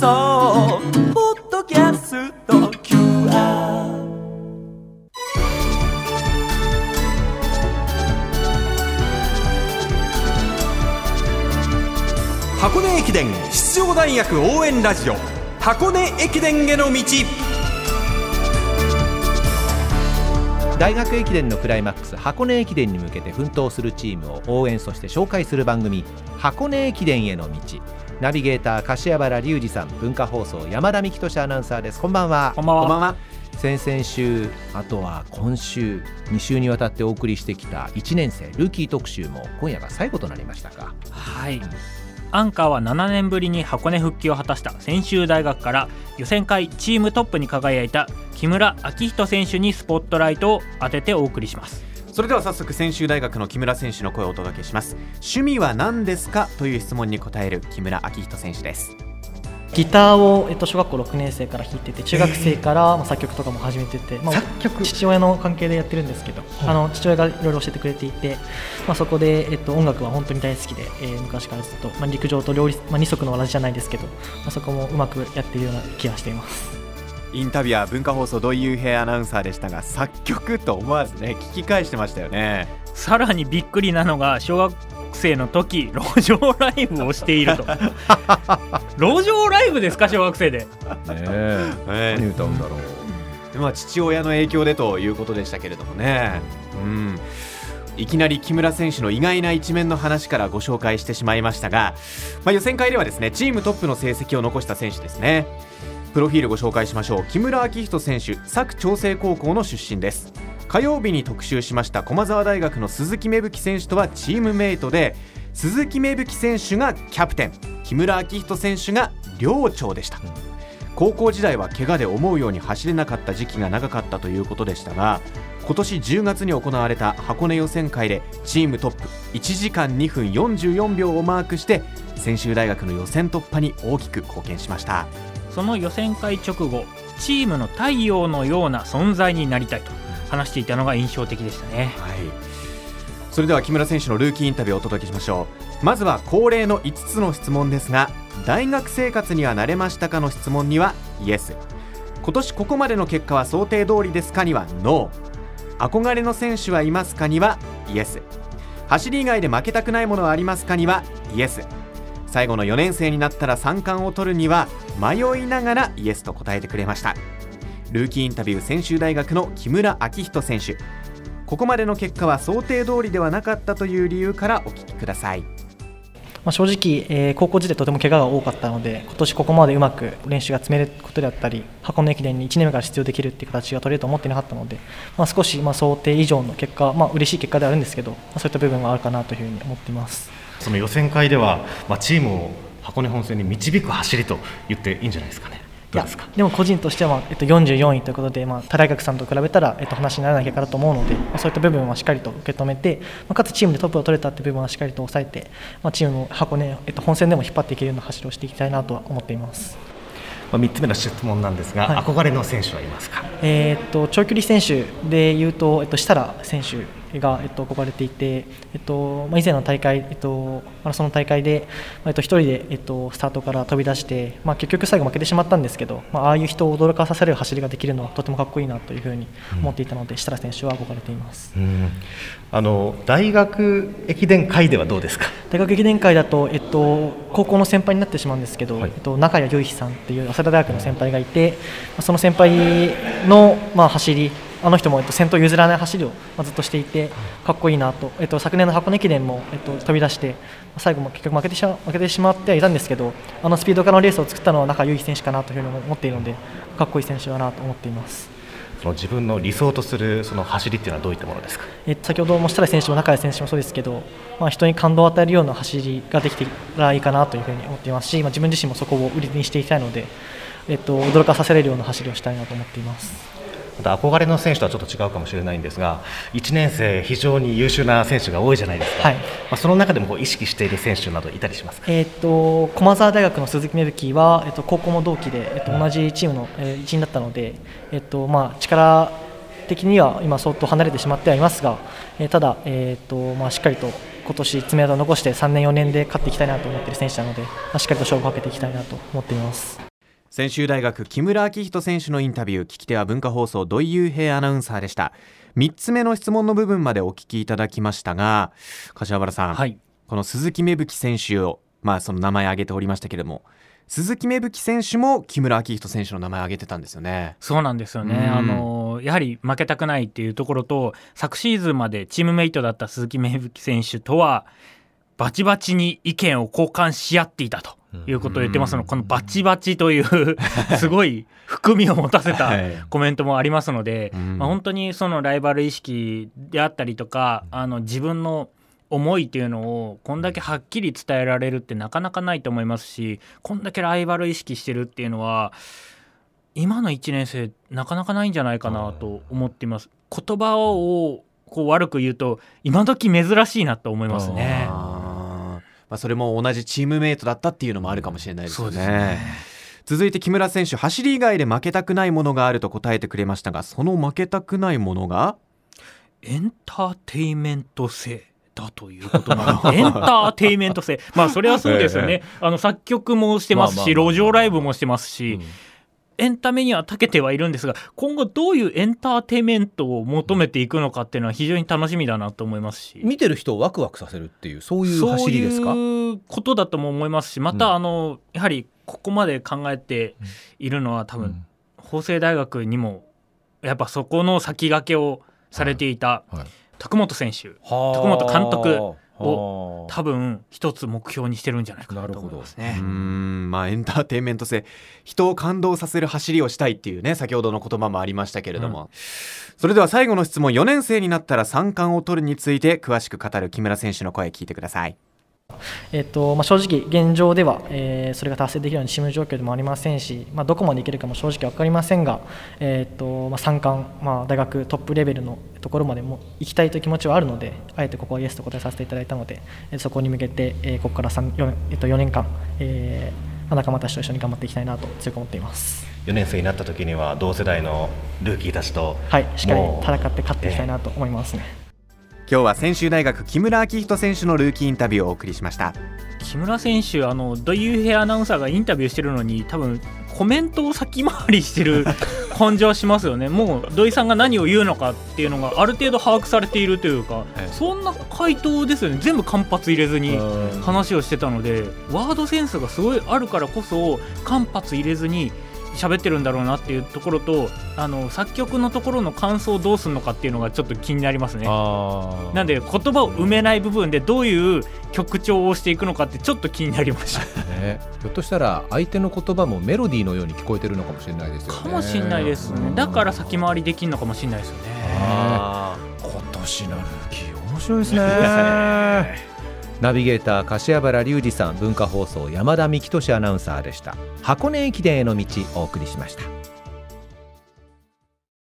送ポッドキャスト。QR 箱根駅伝出場大学応援ラジオ。箱根駅伝への道。大学駅伝のクライマックス箱根駅伝に向けて奮闘するチームを応援そして紹介する番組「箱根駅伝への道」ナビゲーター柏原隆二さん文化放送山田美希俊アナウンサーですこんばんはこんばんは。こんばんは先々週あとは今週2週にわたってお送りしてきた1年生ルーキー特集も今夜が最後となりましたかはい。アンカーは7年ぶりに箱根復帰を果たした専修大学から予選会チームトップに輝いた木村明人選手にスポットライトを当ててお送りします。それでは早速専修大学の木村選手の声をお届けします。趣味は何ですか？という質問に答える木村明人選手です。ギターを、えっと、小学校6年生から弾いてて中学生から、まあ、作曲とかも始めてて、まあ、父親の関係でやってるんですけど、あの父親がいろいろ教えてくれていて、まあ、そこで、えっと、音楽は本当に大好きで、えー昔からずっと、まあ、陸上と両立、まあ、二足のわらじじゃないですけど、まあ、そこもうまくやっているような気がしています。インタビュアー文化放送土井雄平アナウンサーでしたが作曲と思わずね聞き返してましたよね。さらにびっくりなのが小学生の時路上ライブをしていると。路上ライブですか小学生で。ねえ。え何歌うんだろう。まあ、父親の影響でということでしたけれどもね、うん、いきなり木村選手の意外な一面の話からご紹介してしまいましたが、まあ、予選会ではですねチームトップの成績を残した選手ですねプロフィールご紹介しましょう。木村明人選手佐久長聖高校の出身です。火曜日に特集しました駒澤大学の鈴木芽吹選手とはチームメイトで鈴木芽吹選手がキャプテン。木村明人選手が寮長でした、高校時代は怪我で思うように走れなかった時期が長かったということでしたが今年10月に行われた箱根予選会でチームトップ1時間2分44秒をマークして専修大学の予選突破に大きく貢献しました。その予選会直後チームの太陽のような存在になりたいと話していたのが印象的でしたね。はい。それでは木村選手のルーキーインタビューをお届けしましょう。まずは恒例の5つの質問ですが大学生活には慣れましたかの質問にはイエス今年ここまでの結果は想定通りですかにはノー。憧れの選手はいますかにはイエス走り以外で負けたくないものはありますかにはイエス最後の4年生になったら3冠を取るには迷いながらイエスと答えてくれました。ルーキーインタビュー専修大学の木村明人選手。ここまでの結果は想定通りではなかったという理由からお聞きください。まあ、正直、えー高校時代とても怪我が多かったので今年ここまでうまく練習が積めることであったり箱根駅伝に1年目から出場できるっていう形が取れると思ってなかったので、まあ、少しまあ想定以上の結果、まあ嬉しい結果ではあるんですけど、まあ、そういった部分はあるかなというふうに思っています。その予選会では、まあ、チームを箱根本戦に導く走りと言っていいんじゃないですかね。どうですか？いやでも個人としては、えっと、44位ということで、まあ、他大学さんと比べたら、えっと、話にならない結果だと思うので、まあ、そういった部分はしっかりと受け止めて、まあ、かつチームでトップを取れたという部分はしっかりと抑えて、まあ、チームを箱根、えっと、本戦でも引っ張っていけるような走りをしていきたいなとは思っています。まあ、3つ目の質問なんですが、はい憧れの選手はいますか？えーっと長距離選手でいうと、えっと、設楽選手が、えっと、憧れていて、えっとまあ、以前の大会、えっと、マラソンの大会で、まあえっと、1人で、えっと、スタートから飛び出して、まあ、結局最後負けてしまったんですけど、まあ、ああいう人を驚かさせる走りができるのはとてもかっこいいなというふうに思っていたので、設楽選手は憧れています。うん。あの大学駅伝会ではどうですか？大学駅伝会だと、えっと、高校の先輩になってしまうんですけど、はい。えっと、中谷雄飛さんっていう早稲田大学の先輩がいて、まあその先輩の、まあ、走りあの人も、えっと、先頭譲らない走りを、まあ、ずっとしていてかっこいいなと、えっと、昨年の箱根駅伝も、えっと、飛び出して最後も結局負けてしま負けてしまってはいたんですけどあのスピード化のレースを作ったのは中谷雄飛選手かなというふうに思っているのでかっこいい選手だなと思っています。その自分の理想とするその走りっていうのはどういったものですか？えっと先ほども設楽選手も中谷選手もそうですけど、まあ、人に感動を与えるような走りができてたらいいかなというふうに思っていますし、まあ、自分自身もそこを売りにしていきたいので、えっと、驚かさせれるような走りをしたいなと思っています。また憧れの選手とはちょっと違うかもしれないんですが1年生非常に優秀な選手が多いじゃないですか、はい。まあ、その中でもこう意識している選手などいたりしますか？えっと駒澤大学の鈴木芽吹は、えっと、高校も同期で、えっと、同じチームの、えー一員だったので、えっとまあ、力的には今、相当離れてしまってはいますが、えーただ、えっとまあ、しっかりと今年爪痕を残して3年4年で勝っていきたいなと思っている選手なので、まあ、しっかりと勝負をかけていきたいなと思っています専修大学木村明人選手のインタビュー聞き手は文化放送土井雄平アナウンサーでした。3つ目の質問の部分までお聞きいただきましたが柏原さん、はい。この鈴木芽吹選手をまあその名前挙げておりましたけれども鈴木芽吹選手も木村明人選手の名前挙げてたんですよね。そうなんですよね、うん。あのやはり負けたくないっていうところと昨シーズンまでチームメイトだった鈴木芽吹選手とはバチバチに意見を交換し合っていたということを言ってますの。で、このバチバチという すごい含みを持たせたはい。コメントもありますので、うん。まあ、本当にそのライバル意識であったりとかあの自分の思いっていうのをこんだけはっきり伝えられるってなかなかないと思いますしこんだけライバル意識してるっていうのは今の1年生なかなかないんじゃないかなと思っています。言葉をこう悪く言うと今時珍しいなと思いますね。まあ、それも同じチームメイトだったっていうのもあるかもしれないですよね。そうですね。続いて木村選手走り以外で負けたくないものがあると答えてくれましたがその負けたくないものが？エンターテイメント性だということなの？エンターテイメント性。まあそれはそうですよね、あの作曲もしてますし、まあまあまあまあ路上ライブもしてますし、エンタメには長けてはいるんですが今後どういうエンターテイメントを求めていくのかっていうのは非常に楽しみだなと思いますし。見てる人をワクワクさせるっていうそういう走りですか？そういうことだとも思いますしまた、あのやはりここまで考えているのは多分、うん。法政大学にもやっぱそこの先駆けをされていたはい徳本選手徳本監督を多分一つ目標にしてるんじゃないかなと思いますうね。ー。ん。まあエンターテインメント性人を感動させる走りをしたいっていうね先ほどの言葉もありましたけれども、それでは最後の質問。4年生になったら三冠を取るについて詳しく語る木村選手の声聞いてくださいえっとまあ、正直、現状では、えーそれが達成できるようなチーム状況でもありませんし、まあ、どこまでいけるかも正直分かりませんが、えっとまあ、3冠、まあ、大学トップレベルのところまでも行きたいという気持ちはあるので、あえてここはイエスと答えさせていただいたので、えーそこに向けて、えーここから3 4, えっと4年間、えーまあ仲間たちと一緒に頑張っていきたいなと強く思っています。4年生になった時には同世代のルーキーたちとはい、しっかり戦って勝っていきたいなと思いますね。今日は専修大学木村明人選手のルーキーインタビューをお送りしました。木村選手あの土井雄平アナウンサーがインタビューしてるのに多分コメントを先回りしてる感じはしますよね。もう土井さんが何を言うのかっていうのがある程度把握されているというかええ。そんな回答ですよね。全部間髪入れずに話をしてたのでワードセンスがすごいあるからこそ間髪入れずに喋ってるんだろうなっていうところとあの作曲のところの感想をどうするのかっていうのがちょっと気になりますね。なんで言葉を埋めない部分でどういう曲調をしていくのかってちょっと気になりました。ねひょっとしたら相手の言葉もメロディーのように聞こえてるのかもしれないですよねかもしれないですね。だから先回りできるのかもしれないですよね。今年のルーキー面白いですねナビゲーター柏原隆二さん文化放送山田幹俊アナウンサーでした。箱根駅伝への道お送りしました。